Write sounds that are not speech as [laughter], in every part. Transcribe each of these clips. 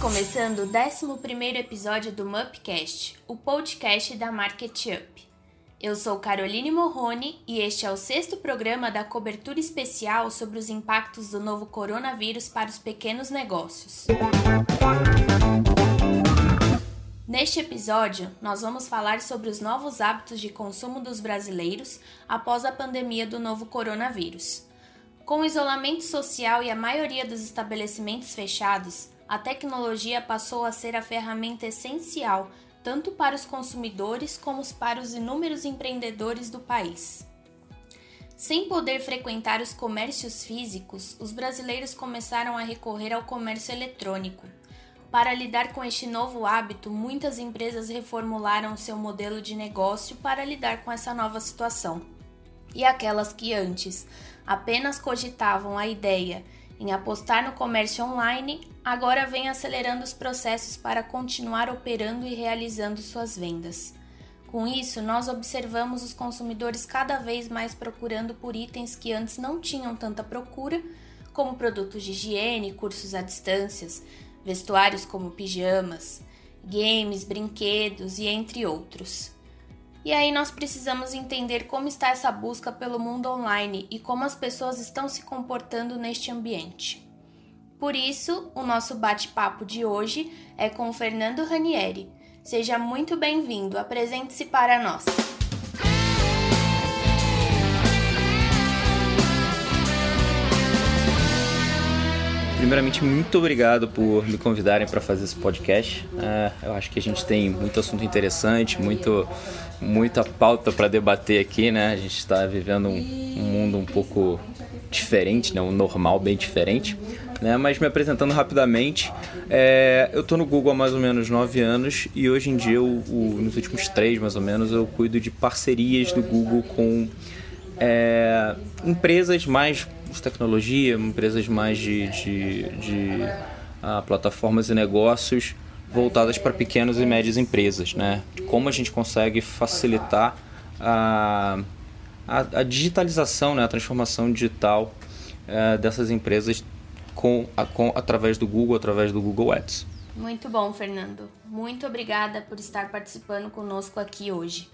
começando o 11 episódio do Mupcast, o podcast da Market Up. Eu sou Caroline Morrone e este é o sexto programa da cobertura especial sobre os impactos do novo coronavírus para os pequenos negócios. Neste episódio, nós vamos falar sobre os novos hábitos de consumo dos brasileiros após a pandemia do novo coronavírus. Com o isolamento social e a maioria dos estabelecimentos fechados, a tecnologia passou a ser a ferramenta essencial tanto para os consumidores como para os inúmeros empreendedores do país. Sem poder frequentar os comércios físicos, os brasileiros começaram a recorrer ao comércio eletrônico. Para lidar com este novo hábito, muitas empresas reformularam seu modelo de negócio para lidar com essa nova situação. E aquelas que antes apenas cogitavam a ideia em apostar no comércio online, agora vem acelerando os processos para continuar operando e realizando suas vendas. Com isso, nós observamos os consumidores cada vez mais procurando por itens que antes não tinham tanta procura, como produtos de higiene, cursos à distância, vestuários como pijamas, games, brinquedos e entre outros. E aí nós precisamos entender como está essa busca pelo mundo online e como as pessoas estão se comportando neste ambiente. Por isso, o nosso bate-papo de hoje é com o Fernando Ranieri. Seja muito bem-vindo, apresente-se para nós. Primeiramente, muito obrigado por me convidarem para fazer esse podcast. É, eu acho que a gente tem muito assunto interessante, muito, muita pauta para debater aqui, né? A gente está vivendo um, um, mundo um pouco diferente, né? um normal bem diferente. Né? Mas me apresentando rapidamente, é, eu estou no Google há mais ou menos nove anos e hoje em dia, eu, o, nos últimos três mais ou menos, eu cuido de parcerias do Google com é, empresas mais de tecnologia, empresas mais de, de, de uh, plataformas e negócios voltadas para pequenas e médias empresas, né? Como a gente consegue facilitar a, a, a digitalização, né? a transformação digital uh, dessas empresas com, a, com, através do Google, através do Google Ads. Muito bom, Fernando. Muito obrigada por estar participando conosco aqui hoje.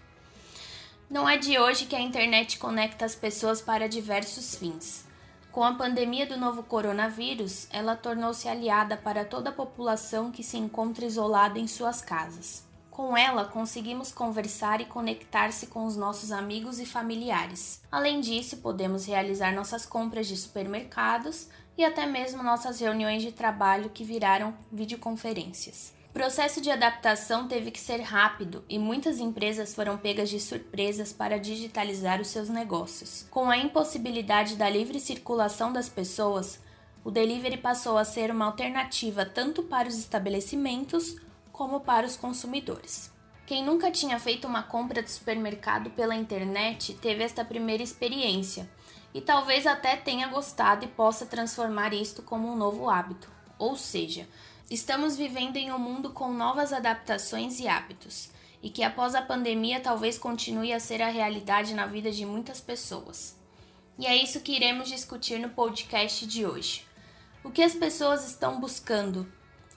Não é de hoje que a internet conecta as pessoas para diversos fins. Com a pandemia do novo coronavírus, ela tornou-se aliada para toda a população que se encontra isolada em suas casas. Com ela, conseguimos conversar e conectar-se com os nossos amigos e familiares. Além disso, podemos realizar nossas compras de supermercados e até mesmo nossas reuniões de trabalho que viraram videoconferências. O processo de adaptação teve que ser rápido e muitas empresas foram pegas de surpresas para digitalizar os seus negócios. Com a impossibilidade da livre circulação das pessoas, o delivery passou a ser uma alternativa tanto para os estabelecimentos como para os consumidores. Quem nunca tinha feito uma compra de supermercado pela internet teve esta primeira experiência e talvez até tenha gostado e possa transformar isto como um novo hábito. Ou seja, Estamos vivendo em um mundo com novas adaptações e hábitos, e que após a pandemia talvez continue a ser a realidade na vida de muitas pessoas. E é isso que iremos discutir no podcast de hoje. O que as pessoas estão buscando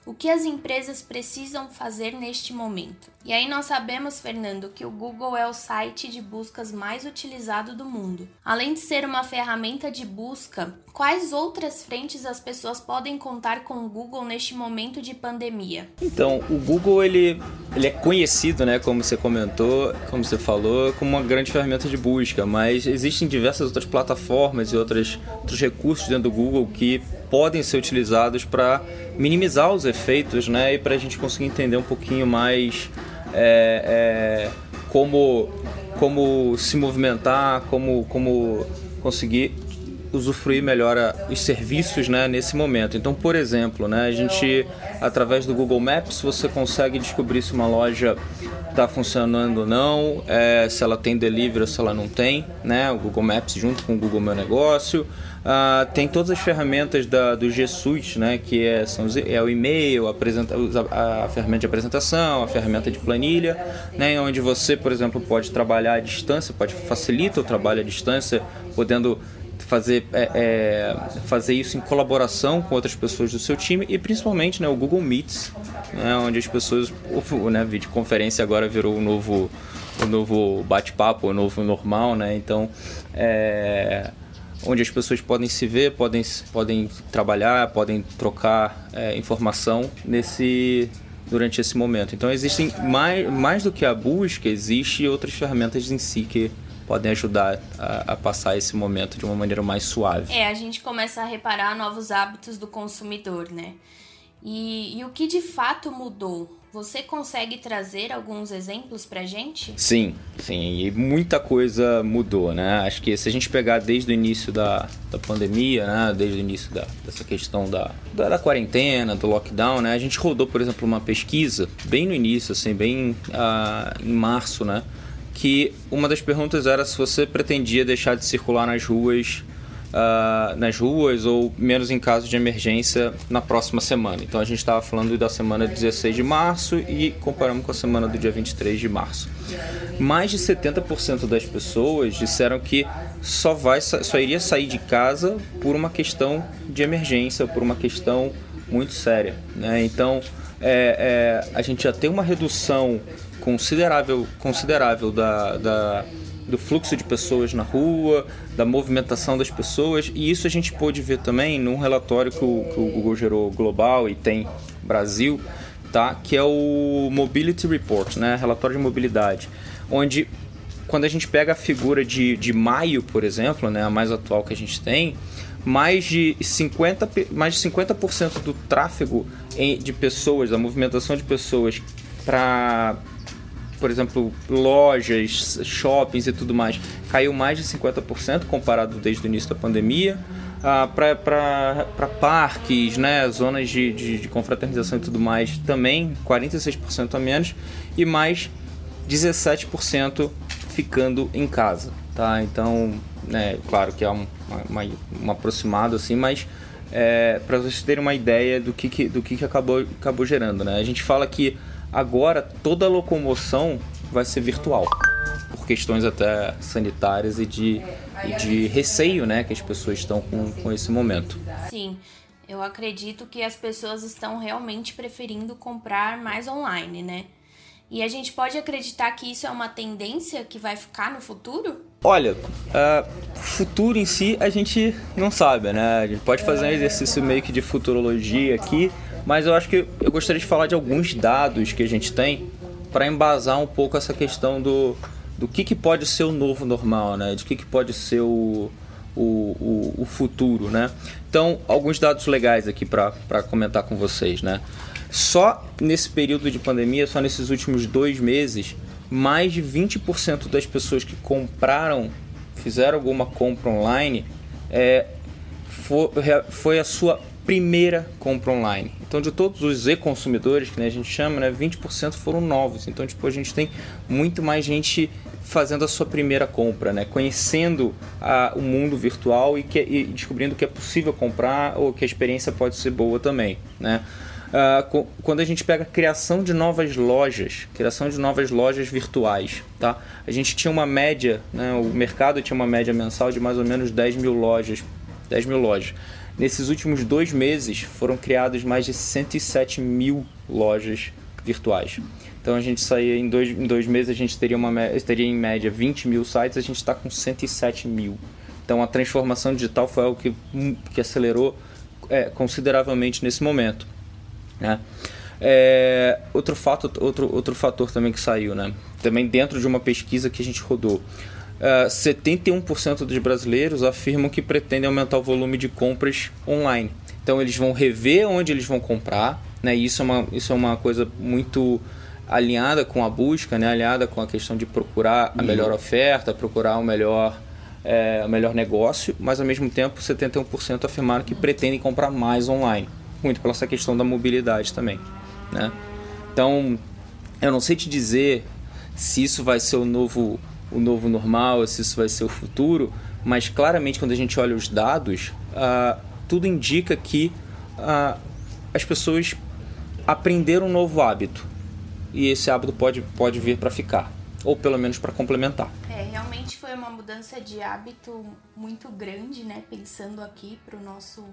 o que as empresas precisam fazer neste momento. E aí nós sabemos, Fernando, que o Google é o site de buscas mais utilizado do mundo. Além de ser uma ferramenta de busca, quais outras frentes as pessoas podem contar com o Google neste momento de pandemia? Então, o Google ele, ele é conhecido, né, como você comentou, como você falou, como uma grande ferramenta de busca, mas existem diversas outras plataformas e outras, outros recursos dentro do Google que podem ser utilizados para minimizar os efeitos, né? E para a gente conseguir entender um pouquinho mais é, é, como, como se movimentar, como, como conseguir usufruir melhor os serviços né, nesse momento. Então, por exemplo, né, a gente, através do Google Maps, você consegue descobrir se uma loja está funcionando ou não, é, se ela tem delivery ou se ela não tem, né, o Google Maps junto com o Google Meu Negócio. Uh, tem todas as ferramentas da, do G Suite, né, que é, são, é o e-mail, a, a, ferramenta de apresentação, a ferramenta de planilha, né, onde você, por exemplo, pode trabalhar à distância, pode facilitar o trabalho à distância, podendo fazer, é, é, fazer isso em colaboração com outras pessoas do seu time e principalmente né, o Google Meets, né, onde as pessoas, né, videoconferência agora virou o novo, o novo bate-papo, o novo normal, né? Então, é, onde as pessoas podem se ver, podem, podem trabalhar, podem trocar é, informação nesse durante esse momento. Então existem mais, mais do que a busca, existe outras ferramentas em si que podem ajudar a, a, passar esse momento de uma maneira mais suave. É, a gente começa a reparar novos hábitos do consumidor, né? E, e o que de fato mudou? Você consegue trazer alguns exemplos pra gente? Sim, sim, e muita coisa mudou, né? Acho que se a gente pegar desde o início da, da pandemia, né? Desde o início da, dessa questão da, da, da, quarentena, do lockdown, né? A gente rodou, por exemplo, uma pesquisa bem no início, assim, bem uh, em março, né? Que uma das perguntas era se você pretendia deixar de circular nas ruas uh, nas ruas ou menos em caso de emergência na próxima semana. Então a gente estava falando da semana 16 de março e comparamos com a semana do dia 23 de março. Mais de 70% das pessoas disseram que só, vai, só iria sair de casa por uma questão de emergência, por uma questão muito séria. Né? Então é, é, a gente já tem uma redução considerável, considerável da, da do fluxo de pessoas na rua, da movimentação das pessoas, e isso a gente pôde ver também num relatório que o, que o Google gerou global e tem Brasil, tá? que é o Mobility Report, né? relatório de mobilidade, onde quando a gente pega a figura de, de maio, por exemplo, né? a mais atual que a gente tem, mais de 50%, mais de 50 do tráfego de pessoas, da movimentação de pessoas para por exemplo, lojas, shoppings e tudo mais, caiu mais de 50% comparado desde o início da pandemia. Ah, para parques, né, zonas de, de, de, confraternização e tudo mais, também 46% a menos. E mais 17% ficando em casa. Tá? Então, né, claro que é um, uma, um aproximado assim, mas é, para vocês terem uma ideia do que, que do que, que acabou, acabou gerando. Né? A gente fala que Agora toda a locomoção vai ser virtual, por questões até sanitárias e de, e de receio né, que as pessoas estão com, com esse momento. Sim, eu acredito que as pessoas estão realmente preferindo comprar mais online, né? E a gente pode acreditar que isso é uma tendência que vai ficar no futuro? Olha, uh, futuro em si a gente não sabe, né? A gente pode fazer um exercício meio que de futurologia aqui, mas eu acho que eu gostaria de falar de alguns dados que a gente tem para embasar um pouco essa questão do, do que, que pode ser o novo normal, né? De que, que pode ser o, o, o, futuro, né? Então, alguns dados legais aqui para comentar com vocês, né? Só nesse período de pandemia, só nesses últimos dois meses, mais de 20% das pessoas que compraram, fizeram alguma compra online, é, foi, foi a sua primeira compra online. Então, de todos os e-consumidores, que né, a gente chama, né, 20% foram novos. Então, tipo, a gente tem muito mais gente fazendo a sua primeira compra, né? conhecendo a, o mundo virtual e, que, e descobrindo que é possível comprar ou que a experiência pode ser boa também. Né? Uh, quando a gente pega a criação de novas lojas, criação de novas lojas virtuais, tá? A gente tinha uma média, né? o mercado tinha uma média mensal de mais ou menos 10 mil lojas, 10 mil lojas. Nesses últimos dois meses foram criados mais de 107 mil lojas virtuais. Então a gente saía em dois, em dois meses, a gente teria, uma, teria em média 20 mil sites, a gente está com 107 mil. Então a transformação digital foi algo que, hum, que acelerou é, consideravelmente nesse momento. Né? É, outro, fato, outro, outro fator também que saiu, né? também dentro de uma pesquisa que a gente rodou uh, ah, 71% dos brasileiros afirmam que pretendem aumentar o volume de compras online. Então eles vão rever onde eles vão comprar, né? E isso é uma, isso é uma coisa muito alinhada com a busca, né? alinhada com a questão de procurar a melhor oferta, procurar o melhor, é, o melhor negócio, mas ao mesmo tempo 71% afirmaram que pretendem comprar mais online, muito pela essa questão da mobilidade também. Né? Então, eu não sei te dizer se isso vai ser o novo o novo normal, se isso vai ser o futuro, mas claramente quando a gente olha os dados, uh, tudo indica que uh, as pessoas aprenderam um novo hábito e esse hábito pode, pode vir para ficar, ou pelo menos para complementar. É, realmente foi uma mudança de hábito muito grande, né? Pensando aqui para o nosso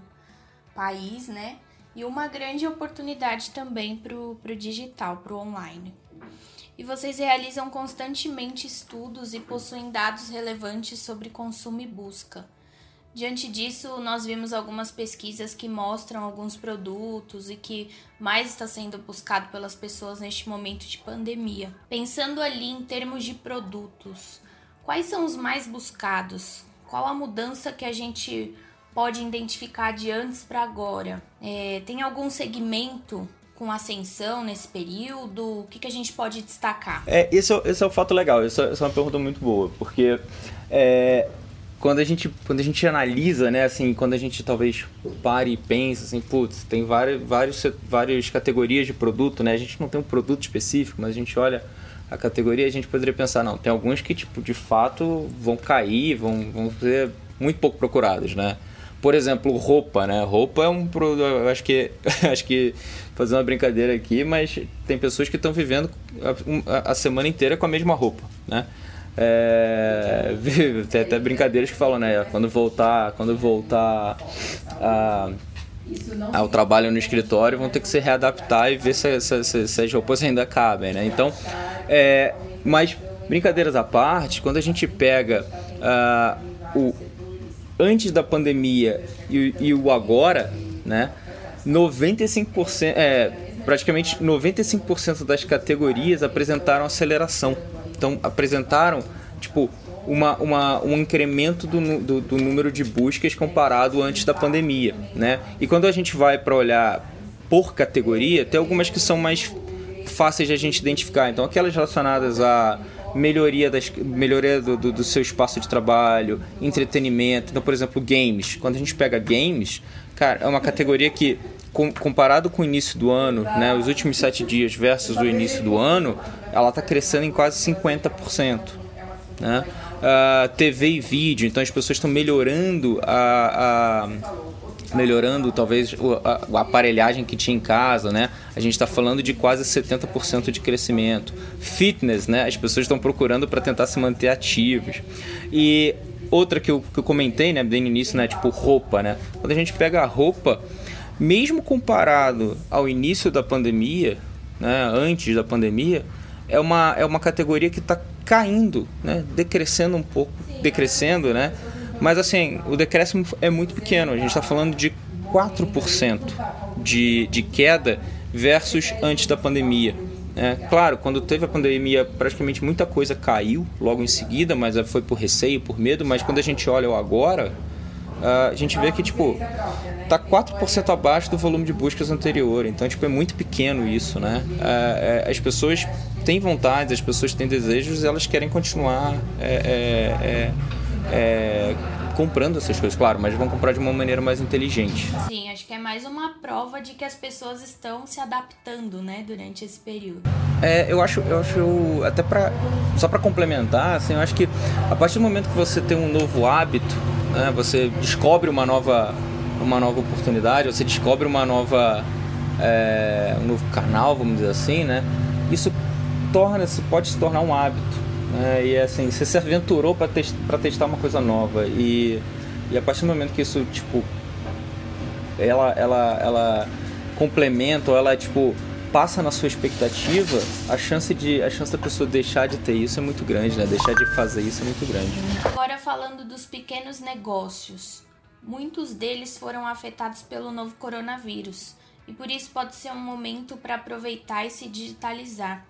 país, né? E uma grande oportunidade também para o digital, para o online. E vocês realizam constantemente estudos e possuem dados relevantes sobre consumo e busca. Diante disso, nós vimos algumas pesquisas que mostram alguns produtos e que mais está sendo buscado pelas pessoas neste momento de pandemia. Pensando ali em termos de produtos, quais são os mais buscados? Qual a mudança que a gente pode identificar de antes para agora? É, tem algum segmento com ascensão nesse período? O que, que a gente pode destacar? É, esse, é, esse é um fato legal, essa, essa é uma pergunta muito boa, porque é, quando a gente quando a gente analisa né assim quando a gente talvez pare e pensa assim putz tem várias vários várias categorias de produto né a gente não tem um produto específico mas a gente olha a categoria a gente poderia pensar não tem alguns que tipo de fato vão cair vão vão ser muito pouco procurados né por exemplo roupa né roupa é um produto acho que [laughs] acho que fazer uma brincadeira aqui mas tem pessoas que estão vivendo a, a semana inteira com a mesma roupa né é, [laughs] tem até brincadeiras que falam, né? Quando voltar, quando voltar a, ao trabalho no escritório, vão ter que se readaptar e ver se, se, se, se as roupas ainda cabem, né? Então, é, mas brincadeiras à parte, quando a gente pega uh, o antes da pandemia e, e o agora, né? 95%, é, praticamente 95% das categorias apresentaram aceleração. Então apresentaram tipo uma, uma, um incremento do, do, do, número de buscas comparado antes da pandemia, né? E quando a gente vai para olhar por categoria, tem algumas que são mais fáceis de a gente identificar. Então aquelas relacionadas a melhoria, das, melhoria do, do, do, seu espaço de trabalho, entretenimento. Então, por exemplo, games. Quando a gente pega games, cara, é uma categoria que com, comparado com o início do ano, né, os últimos sete dias versus o início do ano, ela está crescendo em quase 50%. Né? Uh, TV e vídeo, então as pessoas estão melhorando a, a melhorando talvez a, a, aparelhagem que tinha em casa, né? A gente está falando de quase 70% de crescimento. Fitness, né? As pessoas estão procurando para tentar se manter ativos. E outra que eu, que eu comentei, né, bem no início, né, tipo roupa, né? Quando a gente pega a roupa, mesmo comparado ao início da pandemia, né, antes da pandemia, é uma, é uma categoria que está caindo, né, decrescendo um pouco, decrescendo, né? Mas assim, o decréscimo é muito pequeno, a gente está falando de 4% de, de queda versus antes da pandemia. É, claro, quando teve a pandemia, praticamente muita coisa caiu logo em seguida, mas foi por receio, por medo. Mas quando a gente olha o agora, a gente vê que tipo tá 4% abaixo do volume de buscas anterior. Então, tipo, é muito pequeno isso, né? É, é, as pessoas têm vontade, as pessoas têm desejos, elas querem continuar é, é, é, comprando essas coisas, claro, mas vão comprar de uma maneira mais inteligente. Sim, acho que é mais uma prova de que as pessoas estão se adaptando, né, durante esse período. É, eu acho, eu acho até para só para complementar, assim, eu acho que a partir do momento que você tem um novo hábito, né, você descobre uma nova uma nova oportunidade, você descobre uma nova é, um novo canal, vamos dizer assim, né? Isso torna, pode se tornar um hábito. Né? E assim, você se aventurou para test, testar uma coisa nova e, e a partir do momento que isso tipo ela ela ela complementa ou ela tipo passa na sua expectativa, a chance de a chance da pessoa deixar de ter isso é muito grande, né? Deixar de fazer isso é muito grande. Agora falando dos pequenos negócios, muitos deles foram afetados pelo novo coronavírus e por isso pode ser um momento para aproveitar e se digitalizar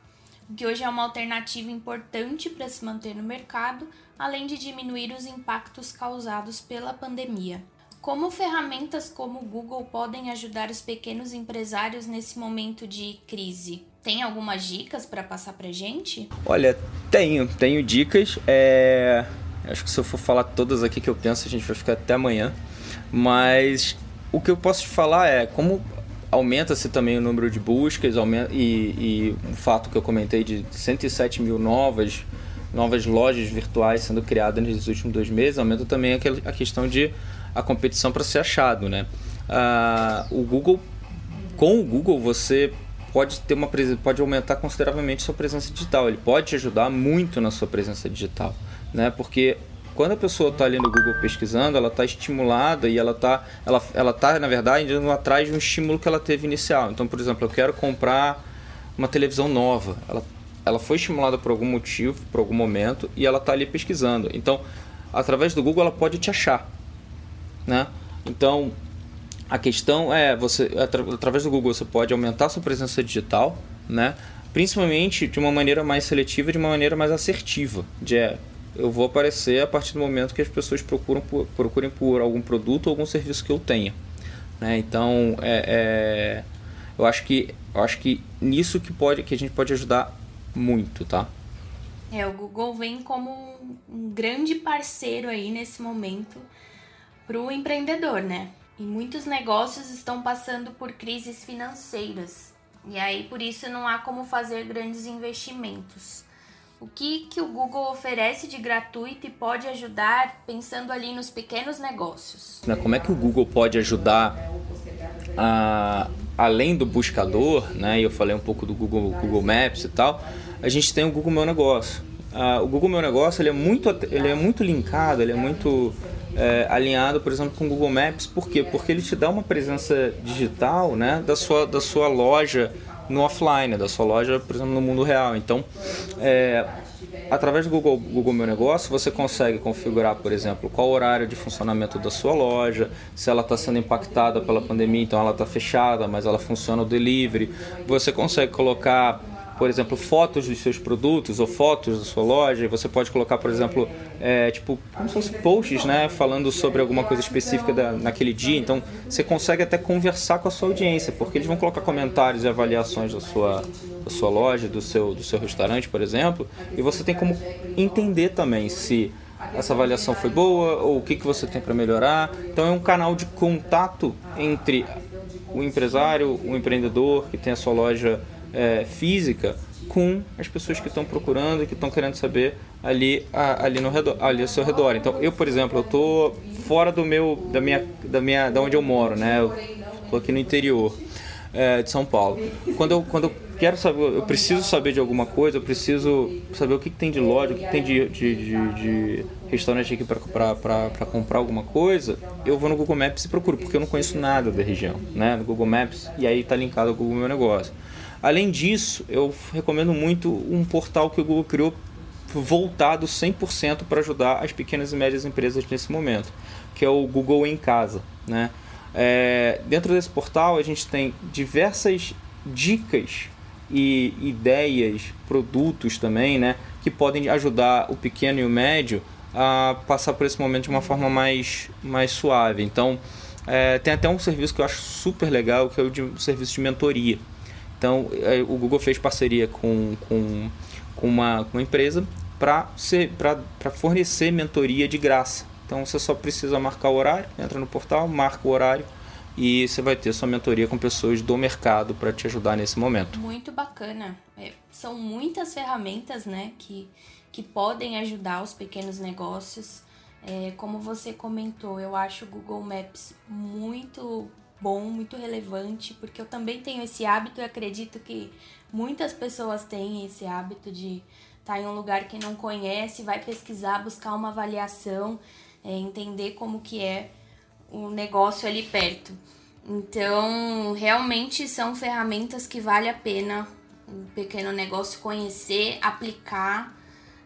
que hoje é uma alternativa importante para se manter no mercado, além de diminuir os impactos causados pela pandemia. Como ferramentas como o Google podem ajudar os pequenos empresários nesse momento de crise? Tem algumas dicas para passar para gente? Olha, tenho, tenho dicas. É... Acho que se eu for falar todas aqui que eu penso, a gente vai ficar até amanhã. Mas o que eu posso te falar é como aumenta-se também o número de buscas aumenta, e, e o fato que eu comentei de 107 mil novas, novas lojas virtuais sendo criadas nos últimos dois meses, aumenta também a questão de a competição para ser achado. Né? Ah, o Google, com o Google você pode ter uma pode aumentar consideravelmente sua presença digital. Ele pode te ajudar muito na sua presença digital. né? Porque quando a pessoa está ali no Google pesquisando, ela está estimulada e ela está, ela, ela tá, na verdade, indo atrás de um estímulo que ela teve inicial. Então, por exemplo, eu quero comprar uma televisão nova. Ela, ela foi estimulada por algum motivo, por algum momento, e ela está ali pesquisando. Então, através do Google, ela pode te achar. Né? Então, a questão é, você através do Google você pode aumentar sua presença digital, né? principalmente de uma maneira mais seletiva, de uma maneira mais assertiva. De, é, eu vou aparecer a partir do momento que as pessoas procuram por, procurem por algum produto ou algum serviço que eu tenha. Né? Então, é, é, eu acho que eu acho que nisso que pode que a gente pode ajudar muito, tá? É, o Google vem como um grande parceiro aí nesse momento para o empreendedor, né? E muitos negócios estão passando por crises financeiras. E aí por isso não há como fazer grandes investimentos. O que, que o Google oferece de gratuito e pode ajudar pensando ali nos pequenos negócios? Né, como é que o Google pode ajudar a, além do buscador, né? Eu falei um pouco do Google, Google Maps e tal. A gente tem o Google Meu Negócio. O Google Meu Negócio ele é muito, ele é muito linkado, ele é muito é, alinhado, por exemplo, com o Google Maps. Por quê? Porque ele te dá uma presença digital, né? Da sua, da sua loja no offline, da sua loja, por exemplo, no mundo real. Então, é, através do Google, Google Meu Negócio, você consegue configurar, por exemplo, qual horário de funcionamento da sua loja, se ela está sendo impactada pela pandemia, então ela está fechada, mas ela funciona o delivery. Você consegue colocar por exemplo, fotos dos seus produtos ou fotos da sua loja. Você pode colocar, por exemplo, é, tipo, como se fosse posts, né? Falando sobre alguma coisa específica da, naquele dia. Então, você consegue até conversar com a sua audiência, porque eles vão colocar comentários e avaliações da sua, da sua loja, do seu, do seu restaurante, por exemplo. E você tem como entender também se essa avaliação foi boa ou o que, que você tem para melhorar. Então, é um canal de contato entre o empresário, o empreendedor que tem a sua loja é, física com as pessoas que estão procurando que estão querendo saber ali, ali no redor, ali ao seu redor. Então, eu, por exemplo, eu tô fora do meu, da minha, da minha, da onde eu moro, né? Eu tô aqui no interior é, de São Paulo. Quando eu, quando eu quero saber, eu preciso saber de alguma coisa, eu preciso saber o que, que tem de loja, o que, que tem de, de, de, de restaurante aqui para comprar alguma coisa, eu vou no Google Maps e procuro, porque eu não conheço nada da região, né? No Google Maps, e aí está linkado ao Google Meu Negócio. Além disso, eu recomendo muito um portal que o Google criou voltado 100% para ajudar as pequenas e médias empresas nesse momento, que é o Google em Casa. Né? É, dentro desse portal a gente tem diversas dicas e ideias, produtos também, né, que podem ajudar o pequeno e o médio a passar por esse momento de uma forma mais, mais suave. Então, é, tem até um serviço que eu acho super legal, que é o, de, o serviço de mentoria. Então, é, o Google fez parceria com, com, com, uma, com uma empresa para fornecer mentoria de graça. Então, você só precisa marcar o horário, entra no portal, marca o horário e você vai ter sua mentoria com pessoas do mercado para te ajudar nesse momento. Muito bacana. É, são muitas ferramentas né, que, que podem ajudar os pequenos negócios. É, como você comentou, eu acho o Google Maps muito bom, muito relevante, porque eu também tenho esse hábito e acredito que muitas pessoas têm esse hábito de estar tá em um lugar que não conhece, vai pesquisar, buscar uma avaliação, é, entender como que é o negócio ali perto. Então, realmente são ferramentas que vale a pena um pequeno negócio conhecer, aplicar,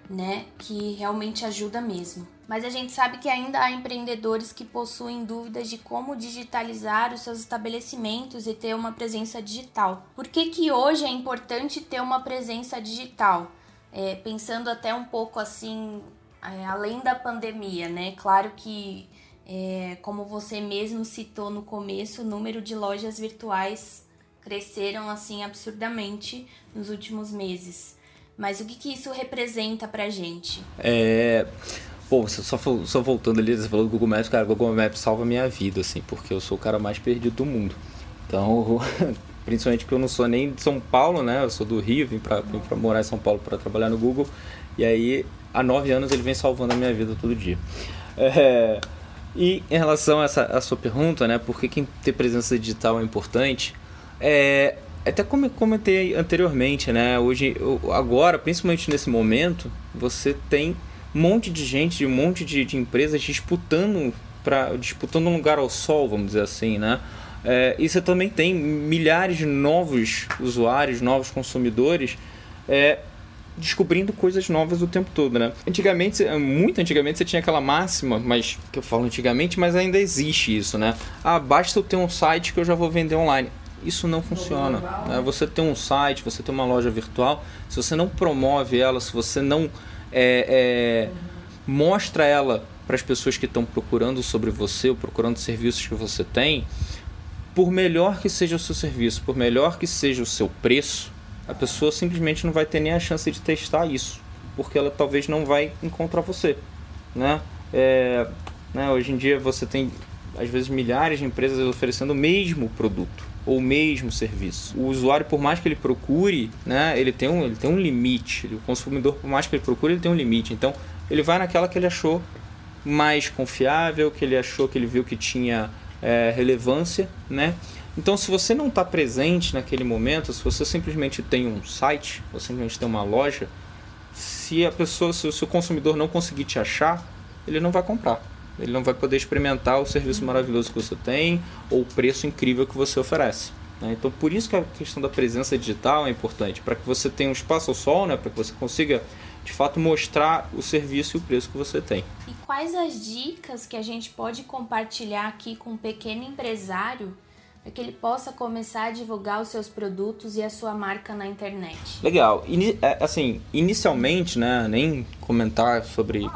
né, que realmente ajuda mesmo mas a gente sabe que ainda há empreendedores que possuem dúvidas de como digitalizar os seus estabelecimentos e ter uma presença digital. Por que, que hoje é importante ter uma presença digital? É, pensando até um pouco assim, é, além da pandemia, né? Claro que, é, como você mesmo citou no começo, o número de lojas virtuais cresceram assim absurdamente nos últimos meses. Mas o que, que isso representa pra gente? É Pô, só, só voltando ali, você falou do Google Maps, cara, o Google Maps salva minha vida, assim, porque eu sou o cara mais perdido do mundo. Então, [laughs] principalmente porque eu não sou nem de São Paulo, né? Eu sou do Rio, vim pra, vim pra morar em São Paulo para trabalhar no Google. E aí, há nove anos, ele vem salvando a minha vida todo dia. É, e em relação a essa a sua pergunta, né? Por que, que ter presença digital é importante? É, até como eu comentei anteriormente, né? Hoje, agora, principalmente nesse momento, você tem um monte de gente, um monte de, de empresas disputando para disputando um lugar ao sol, vamos dizer assim, né? É, e você também tem milhares de novos usuários, novos consumidores é, descobrindo coisas novas o tempo todo, né? Antigamente, muito antigamente, você tinha aquela máxima, mas que eu falo antigamente, mas ainda existe isso, né? Ah, basta eu ter um site que eu já vou vender online. Isso não funciona. Né? Você tem um site, você tem uma loja virtual, se você não promove ela, se você não é, é, mostra ela para as pessoas que estão procurando sobre você ou procurando serviços que você tem, por melhor que seja o seu serviço, por melhor que seja o seu preço, a pessoa simplesmente não vai ter nem a chance de testar isso, porque ela talvez não vai encontrar você, né? É, né hoje em dia você tem às vezes milhares de empresas oferecendo o mesmo produto ou mesmo serviço. O usuário, por mais que ele procure, né, ele tem um, ele tem um limite. O consumidor, por mais que ele procure, ele tem um limite. Então, ele vai naquela que ele achou mais confiável, que ele achou que ele viu que tinha é, relevância, né? Então, se você não está presente naquele momento, se você simplesmente tem um site, ou simplesmente tem uma loja, se a pessoa, se o seu consumidor não conseguir te achar, ele não vai comprar. Ele não vai poder experimentar o serviço maravilhoso que você tem ou o preço incrível que você oferece. Né? Então, por isso que a questão da presença digital é importante, para que você tenha um espaço ao sol, né? para que você consiga de fato mostrar o serviço e o preço que você tem. E quais as dicas que a gente pode compartilhar aqui com um pequeno empresário para que ele possa começar a divulgar os seus produtos e a sua marca na internet. Legal. Ini é, assim, inicialmente, né, nem comentar sobre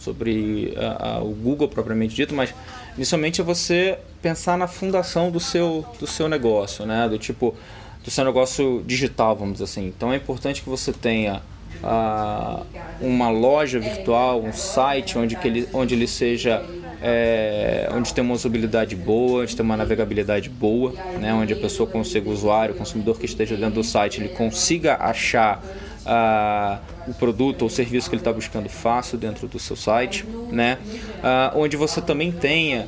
sobre uh, uh, o Google propriamente dito, mas inicialmente é você pensar na fundação do seu do seu negócio, né, do tipo do seu negócio digital, vamos dizer assim. Então é importante que você tenha uh, uma loja virtual, um site onde que ele onde ele seja é, onde tem uma usabilidade boa, onde tem uma navegabilidade boa, né, onde a pessoa consiga, o usuário, o consumidor que esteja dentro do site, ele consiga achar o produto ou serviço que ele está buscando fácil dentro do seu site, né, onde você também tenha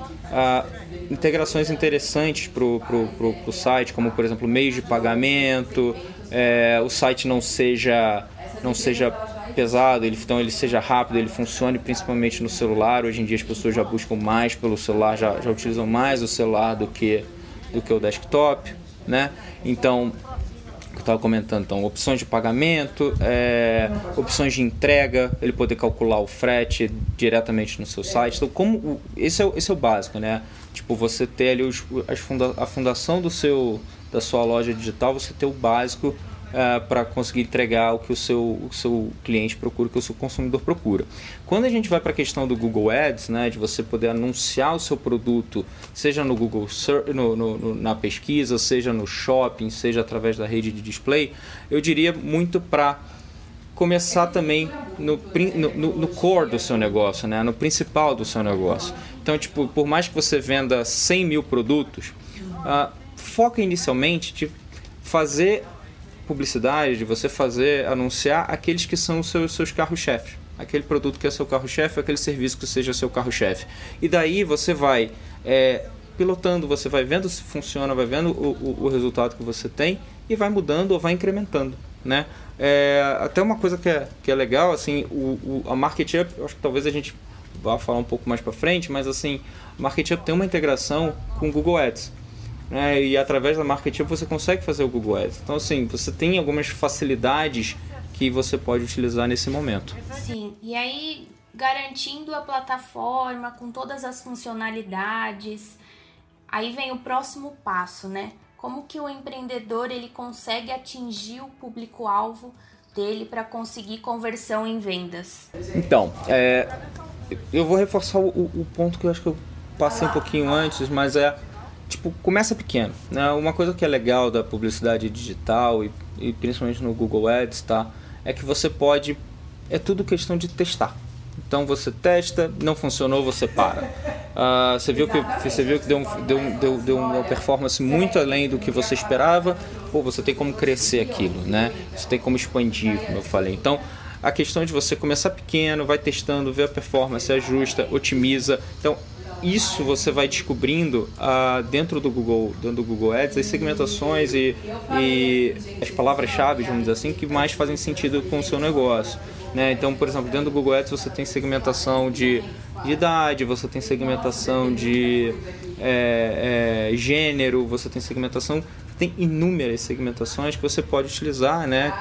integrações interessantes para o site, como por exemplo meios de pagamento, é, o site não seja não seja pesado, ele, então ele seja rápido, ele funcione principalmente no celular. Hoje em dia as pessoas já buscam mais pelo celular, já, já utilizam mais o celular do que, do que o desktop, né? Então, estava comentando, então, opções de pagamento, é, opções de entrega, ele poder calcular o frete diretamente no seu site. Então, como esse é, esse é o básico, né? Tipo, você ter ali os, as funda, a fundação do seu, da sua loja digital, você ter o básico uh, para conseguir entregar o que o seu, o seu cliente procura, o que o seu consumidor procura. Quando a gente vai para a questão do Google Ads, né, de você poder anunciar o seu produto, seja no Google no, no, na pesquisa, seja no shopping, seja através da rede de display, eu diria muito para começar também no, no, no, core do seu negócio, né? no principal do seu negócio. Então, tipo, por mais que você venda 100 mil produtos, uh, foca inicialmente de fazer publicidade, de você fazer, anunciar aqueles que são os seus, seus carros-chefes. Aquele produto que é seu carro-chefe, aquele serviço que seja seu carro-chefe. E daí você vai é, pilotando, você vai vendo se funciona, vai vendo o, o, o, resultado que você tem e vai mudando ou vai incrementando. Né? É, até uma coisa que é, que é legal, assim, o, o, a Market Up, acho que talvez a gente vá falar um pouco mais para frente, mas assim, Market Up tem uma integração com o Google Ads né? E através da marketing você consegue fazer o Google Ads. Então, assim, você tem algumas facilidades que você pode utilizar nesse momento. Sim, e aí garantindo a plataforma com todas as funcionalidades, aí vem o próximo passo, né? Como que o empreendedor ele consegue atingir o público-alvo dele para conseguir conversão em vendas? Então, é, eu vou reforçar o, o ponto que eu acho que eu passei um pouquinho antes, mas é tipo, começa pequeno. Né? Uma coisa que é legal da publicidade digital e, e principalmente no Google Ads, tá? É que você pode. É tudo questão de testar. Então você testa, não funcionou, você para. Uh, [laughs] você viu que, você viu que deu, um, deu, deu, deu uma performance muito além do que você esperava, pô, você tem como crescer aquilo, né? Você tem como expandir, como eu falei. Então, a questão de você começar pequeno, vai testando, ver a performance, ajusta, otimiza. Então, isso você vai descobrindo uh, dentro do Google, dentro do Google Ads, as segmentações e, e as palavras-chave, vamos dizer assim, que mais fazem sentido com o seu negócio. Né? Então, por exemplo, dentro do Google Ads você tem segmentação de, de idade, você tem segmentação de é, é, gênero, você tem segmentação tem inúmeras segmentações que você pode utilizar, né,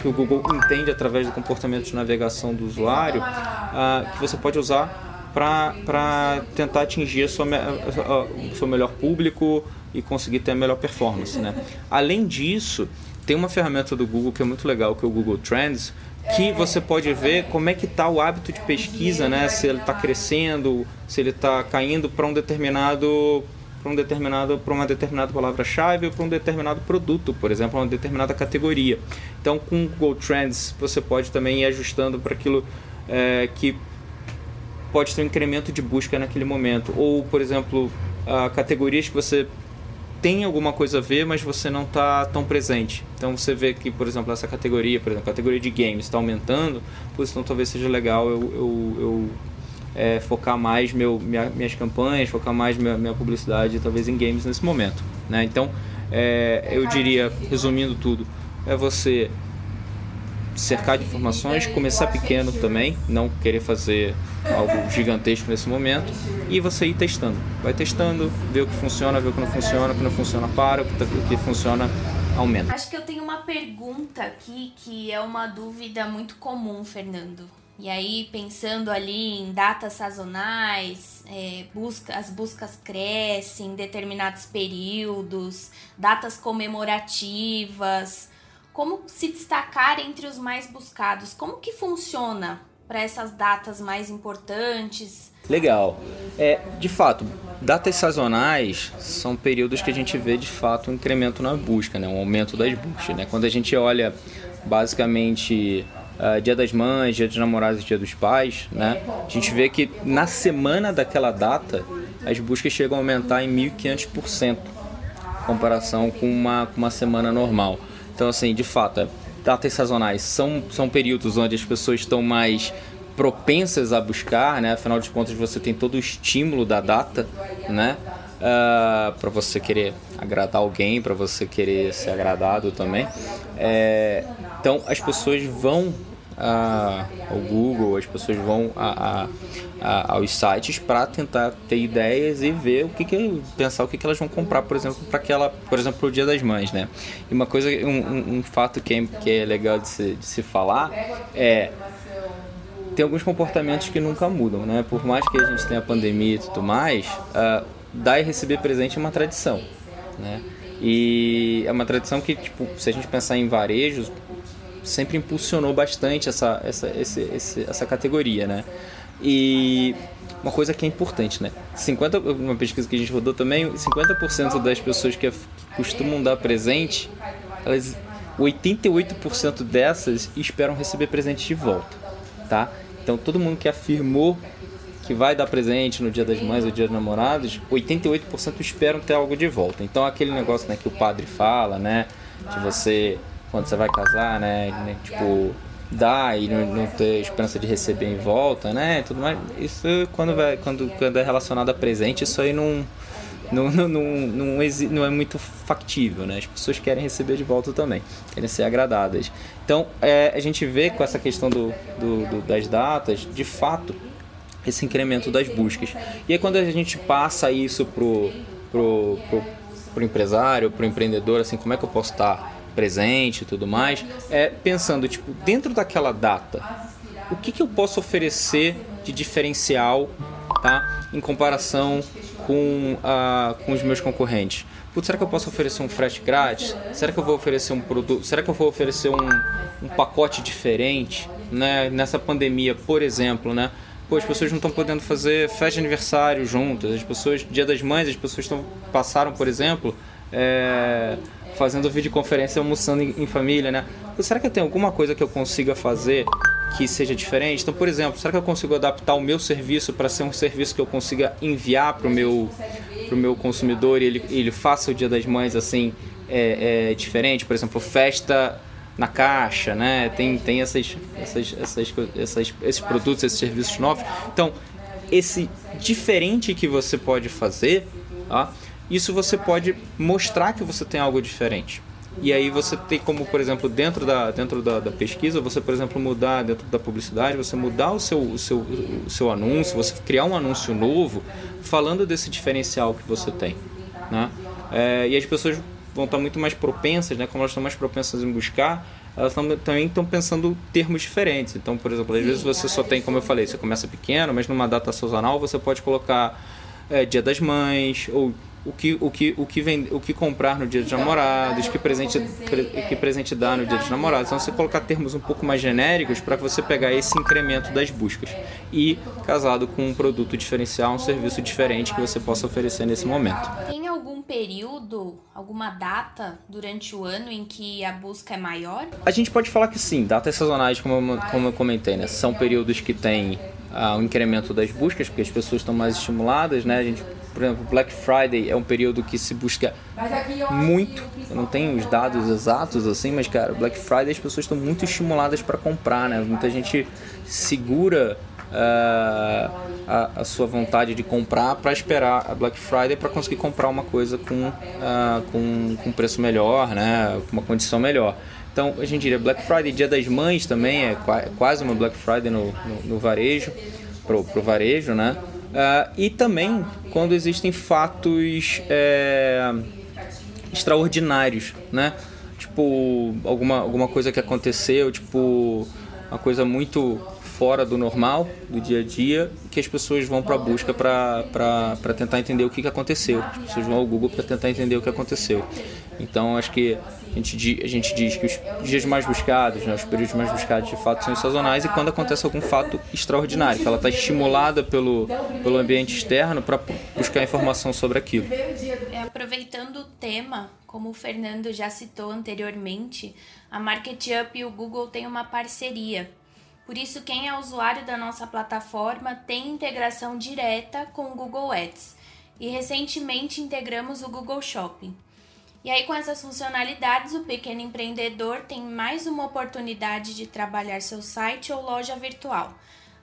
que o Google entende através do comportamento de navegação do usuário, uh, que você pode usar para tentar atingir o seu melhor público e conseguir ter a melhor performance. Né? Além disso, tem uma ferramenta do Google que é muito legal, que é o Google Trends, que você pode ver como é que está o hábito de pesquisa, né? se ele está crescendo, se ele está caindo para um determinado para um determinado para uma determinada palavra-chave ou para um determinado produto, por exemplo, uma determinada categoria. Então, com o Google Trends, você pode também ir ajustando para aquilo é, que pode ter um incremento de busca naquele momento. Ou, por exemplo, categorias que você tem alguma coisa a ver, mas você não está tão presente. Então você vê que, por exemplo, essa categoria, por exemplo, a categoria de games está aumentando, por isso então talvez seja legal eu, eu, eu é, focar mais meu, minha, minhas campanhas, focar mais minha, minha, publicidade, talvez em games nesse momento. Né? Então, é, eu diria, resumindo tudo, é você cercar de informações, começar pequeno também, não querer fazer algo gigantesco nesse momento e você ir testando. Vai testando, ver o que funciona, ver o que não funciona, o que não funciona para, o que, tá, o que funciona aumenta. Acho que eu tenho uma pergunta aqui que é uma dúvida muito comum, Fernando. E aí, pensando ali em datas sazonais, é, busca, as buscas crescem em determinados períodos, datas comemorativas, como se destacar entre os mais buscados? Como que funciona para essas datas mais importantes? Legal. É, de fato, datas sazonais são períodos que a gente vê de fato um incremento na busca, né? um aumento das buscas. Né? Quando a gente olha basicamente uh, Dia das Mães, Dia dos Namorados e Dia dos Pais, né? a gente vê que na semana daquela data as buscas chegam a aumentar em 1.500% em comparação com uma, com uma semana normal. Então, assim, de fato, é, datas sazonais são, são períodos onde as pessoas estão mais propensas a buscar, né? Afinal de contas, você tem todo o estímulo da data, né? Uh, ah, para você querer agradar alguém, para você querer ser agradado também. É, então, as pessoas vão ao Google, as pessoas vão a, a, aos sites para tentar ter ideias e ver o que, que pensar o que, que elas vão comprar, por exemplo, para aquela, por exemplo, o Dia das Mães, né? E uma coisa, um, um fato que é, que é legal de se, de se falar é tem alguns comportamentos que nunca mudam, né? Por mais que a gente tenha pandemia e tudo mais, uh, dar e receber presente é uma tradição, né? E é uma tradição que, tipo, se a gente pensar em varejos, sempre impulsionou bastante essa, essa, esse, esse, essa categoria, né? E uma coisa que é importante, né? 50, uma pesquisa que a gente rodou também, 50% das pessoas que, costumam dar presente, elas 88% dessas esperam receber presente de volta, tá? Então todo mundo que afirmou que vai dar presente no Dia das Mães ou Dia dos Namorados, 88% esperam ter algo de volta. Então aquele negócio, né, que o padre fala, né, de você quando você vai casar, né? né tipo, dar e não, não, ter esperança de receber em volta, né? Tudo mais. Isso quando, vai, quando, quando é relacionado a presente, isso aí não. Não, não, não, não, não é muito factível, né? As pessoas querem receber de volta também, querem ser agradadas. Então, é, a gente vê com essa questão do, do, do, das datas, de fato, esse incremento das buscas. E aí, quando a gente passa isso pro, pro, pro, pro empresário, pro empreendedor, assim, como é que eu posso estar presente e tudo mais, é pensando, tipo, dentro daquela data, o que, que eu posso oferecer de diferencial, tá? Em comparação com, uh, com os meus concorrentes. Putz, será que eu posso oferecer um frete grátis? Será que eu vou oferecer um produto? Será que eu vou oferecer um, um pacote diferente? Né? Nessa pandemia, por exemplo, né? Pô, as pessoas não estão podendo fazer festa de aniversário juntas. As pessoas, Dia das Mães, as pessoas estão passaram, por exemplo, é, fazendo videoconferência almoçando em, em família, né? Será que tem alguma coisa que eu consiga fazer que seja diferente? Então, por exemplo, será que eu consigo adaptar o meu serviço para ser um serviço que eu consiga enviar para o meu, pro meu consumidor e ele, ele faça o Dia das Mães assim é, é, diferente? Por exemplo, festa na caixa, né? Tem, tem essas, essas, essas, essas, esses produtos, esses serviços novos. Então, esse diferente que você pode fazer, ó, isso você pode mostrar que você tem algo diferente. E aí você tem como, por exemplo, dentro da, dentro da, da, pesquisa, você, por exemplo, mudar dentro da publicidade, você mudar o seu, o seu, o seu anúncio, você criar um anúncio novo falando desse diferencial que você tem. Né? É, e as pessoas vão estar muito mais propensas, né? como elas estão mais propensas em buscar, elas tão, também estão pensando termos diferentes. Então, por exemplo, às vezes você só tem, como eu falei, você começa pequeno, mas numa data sazonal você pode colocar é, Dia das Mães ou o que, o que, o que, vem, o que comprar no dia dos namorados, que presente, que presente dar no dia dos namorados. Então, você colocar termos um pouco mais genéricos para você pegar esse incremento das buscas. E casado com um produto diferencial, um serviço diferente que você possa oferecer nesse momento. Tem algum período, alguma data durante o ano em que a busca é maior? A gente pode falar que sim, datas sazonais, como eu, como eu comentei, né? São períodos que tem ah, o incremento das buscas, porque as pessoas estão mais estimuladas, né? A gente por exemplo, Black Friday é um período que se busca muito. Eu não tenho os dados exatos assim, mas cara, Black Friday as pessoas estão muito estimuladas para comprar, né? Muita gente segura uh, a, a, sua vontade de comprar para esperar a Black Friday para conseguir comprar uma coisa com, uh, com, com preço melhor, né? Com uma condição melhor. Então, a gente diria Black Friday, Dia das Mães também é quase uma Black Friday no, no, no varejo, pro, pro varejo, né? Uh, e também quando existem fatos é, extraordinários, né? Tipo, alguma, alguma coisa que aconteceu, tipo, uma coisa muito fora do normal, do dia a dia, que as pessoas vão para a busca para tentar entender o que, que aconteceu. As pessoas vão ao Google para tentar entender o que aconteceu. Então, acho que a gente, a gente diz que os dias mais buscados, né, os períodos mais buscados de fato são sazonais e quando acontece algum fato extraordinário, que ela está estimulada pelo, pelo ambiente externo para buscar informação sobre aquilo. É, aproveitando o tema, como o Fernando já citou anteriormente, a MarketUp e o Google têm uma parceria. Por isso, quem é usuário da nossa plataforma tem integração direta com o Google Ads. E recentemente integramos o Google Shopping. E aí, com essas funcionalidades, o pequeno empreendedor tem mais uma oportunidade de trabalhar seu site ou loja virtual,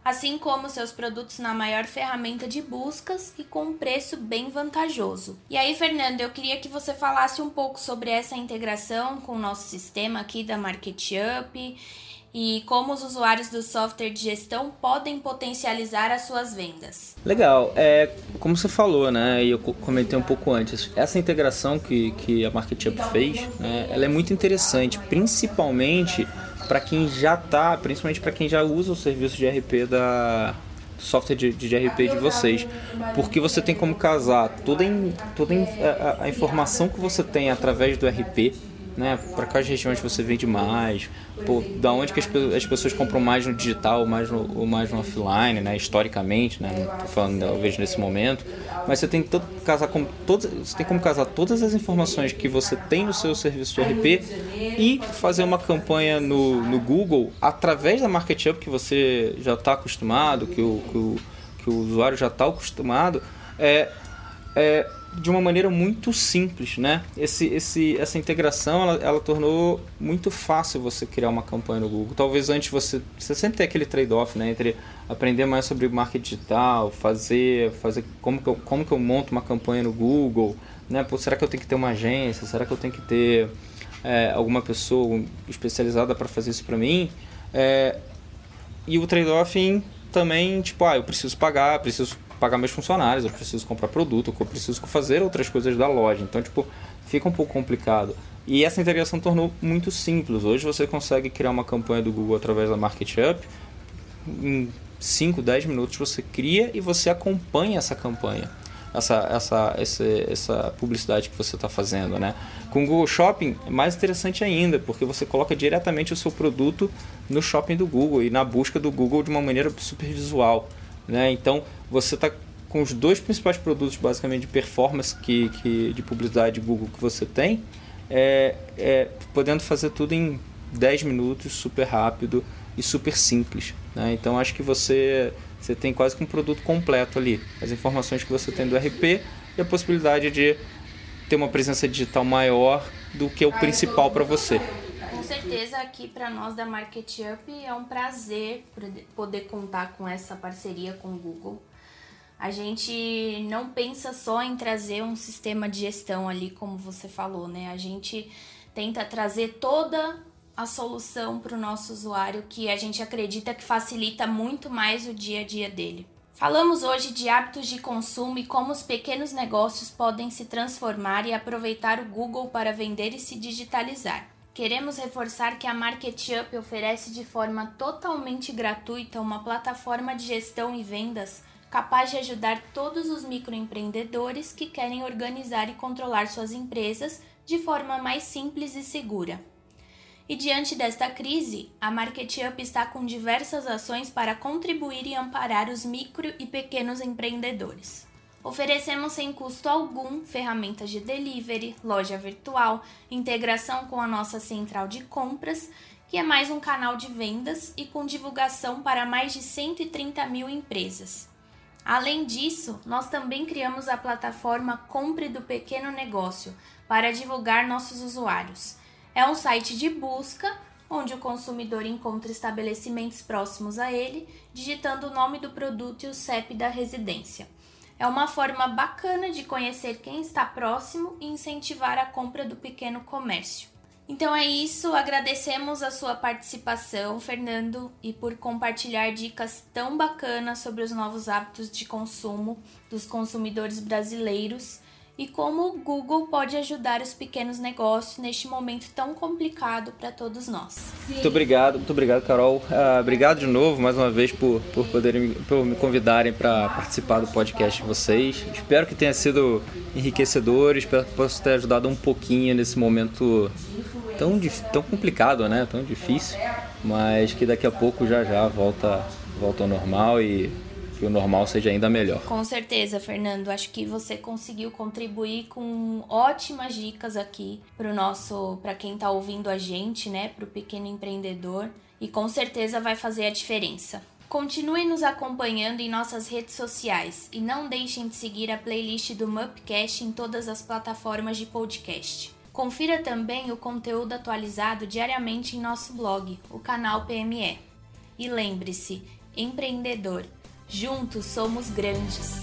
assim como seus produtos na maior ferramenta de buscas e com um preço bem vantajoso. E aí, Fernando, eu queria que você falasse um pouco sobre essa integração com o nosso sistema aqui da MarketUp e como os usuários do software de gestão podem potencializar as suas vendas. Legal, é, como você falou, né, e eu comentei um pouco antes, essa integração que, que a MarketUp fez, né, ela é muito interessante, principalmente para quem já está, principalmente para quem já usa o serviço de RP da software de, de RP de vocês, porque você tem como casar toda, em, toda em, a, a informação que você tem através do RP né? Para quais regiões você vende mais? Da onde que as, as, pessoas compram mais no digital mais no, ou mais no offline, né? Historicamente, né? Não tô falando talvez nesse momento, mas você tem todo, casar com você tem como casar todas as informações que você tem no seu serviço RP e fazer uma campanha no, no Google através da MarketUp que você já está acostumado, que o, que o, que o usuário já está acostumado, é, é de uma maneira muito simples, né? Esse, esse, essa integração, ela, ela tornou muito fácil você criar uma campanha no Google. Talvez antes você, você sempre tem aquele trade-off, né? Entre aprender mais sobre marketing digital, fazer, fazer como, que eu, como que eu monto uma campanha no Google, né? Pô, será que eu tenho que ter uma agência? Será que eu tenho que ter é, alguma pessoa especializada para fazer isso para mim? É, e o trade-off também, tipo, ah, eu preciso pagar, preciso pagar meus funcionários, eu preciso comprar produto, eu preciso fazer outras coisas da loja. Então, tipo, fica um pouco complicado. E essa integração tornou muito simples. Hoje você consegue criar uma campanha do Google através da MarketUp. Em 5, 10 minutos você cria e você acompanha essa campanha. Essa, essa, essa, essa publicidade que você está fazendo, né? Com o Google Shopping é mais interessante ainda, porque você coloca diretamente o seu produto no shopping do Google e na busca do Google de uma maneira super visual. Né? Então você está com os dois principais produtos basicamente de performance que, que de publicidade Google que você tem, é, é, podendo fazer tudo em 10 minutos, super rápido e super simples. Né? Então acho que você, você tem quase que um produto completo ali. As informações que você tem do RP e a possibilidade de ter uma presença digital maior do que o principal para você certeza aqui para nós da Market Up é um prazer poder contar com essa parceria com o Google. A gente não pensa só em trazer um sistema de gestão ali, como você falou, né? A gente tenta trazer toda a solução para o nosso usuário que a gente acredita que facilita muito mais o dia a dia dele. Falamos hoje de hábitos de consumo e como os pequenos negócios podem se transformar e aproveitar o Google para vender e se digitalizar. Queremos reforçar que a MarketUp oferece de forma totalmente gratuita uma plataforma de gestão e vendas capaz de ajudar todos os microempreendedores que querem organizar e controlar suas empresas de forma mais simples e segura. E diante desta crise, a MarketUp está com diversas ações para contribuir e amparar os micro e pequenos empreendedores. Oferecemos sem custo algum ferramentas de delivery, loja virtual, integração com a nossa central de compras, que é mais um canal de vendas e com divulgação para mais de 130 mil empresas. Além disso, nós também criamos a plataforma Compre do Pequeno Negócio para divulgar nossos usuários. É um site de busca onde o consumidor encontra estabelecimentos próximos a ele, digitando o nome do produto e o CEP da residência. É uma forma bacana de conhecer quem está próximo e incentivar a compra do pequeno comércio. Então é isso, agradecemos a sua participação, Fernando, e por compartilhar dicas tão bacanas sobre os novos hábitos de consumo dos consumidores brasileiros e como o Google pode ajudar os pequenos negócios neste momento tão complicado para todos nós. Muito obrigado, muito obrigado, Carol. Uh, obrigado de novo, mais uma vez, por, por poderem por me convidarem para participar do podcast de vocês. Espero que tenha sido enriquecedor, espero que possa ter ajudado um pouquinho nesse momento tão, tão complicado, né? Tão difícil, mas que daqui a pouco já já volta, volta ao normal e que o normal seja ainda melhor. Com certeza, Fernando. Acho que você conseguiu contribuir com ótimas dicas aqui para o nosso, para quem está ouvindo a gente, né, para o pequeno empreendedor, e com certeza vai fazer a diferença. Continue nos acompanhando em nossas redes sociais e não deixem de seguir a playlist do Mupcast em todas as plataformas de podcast. Confira também o conteúdo atualizado diariamente em nosso blog, o canal PME. E lembre-se, empreendedor, Juntos somos grandes.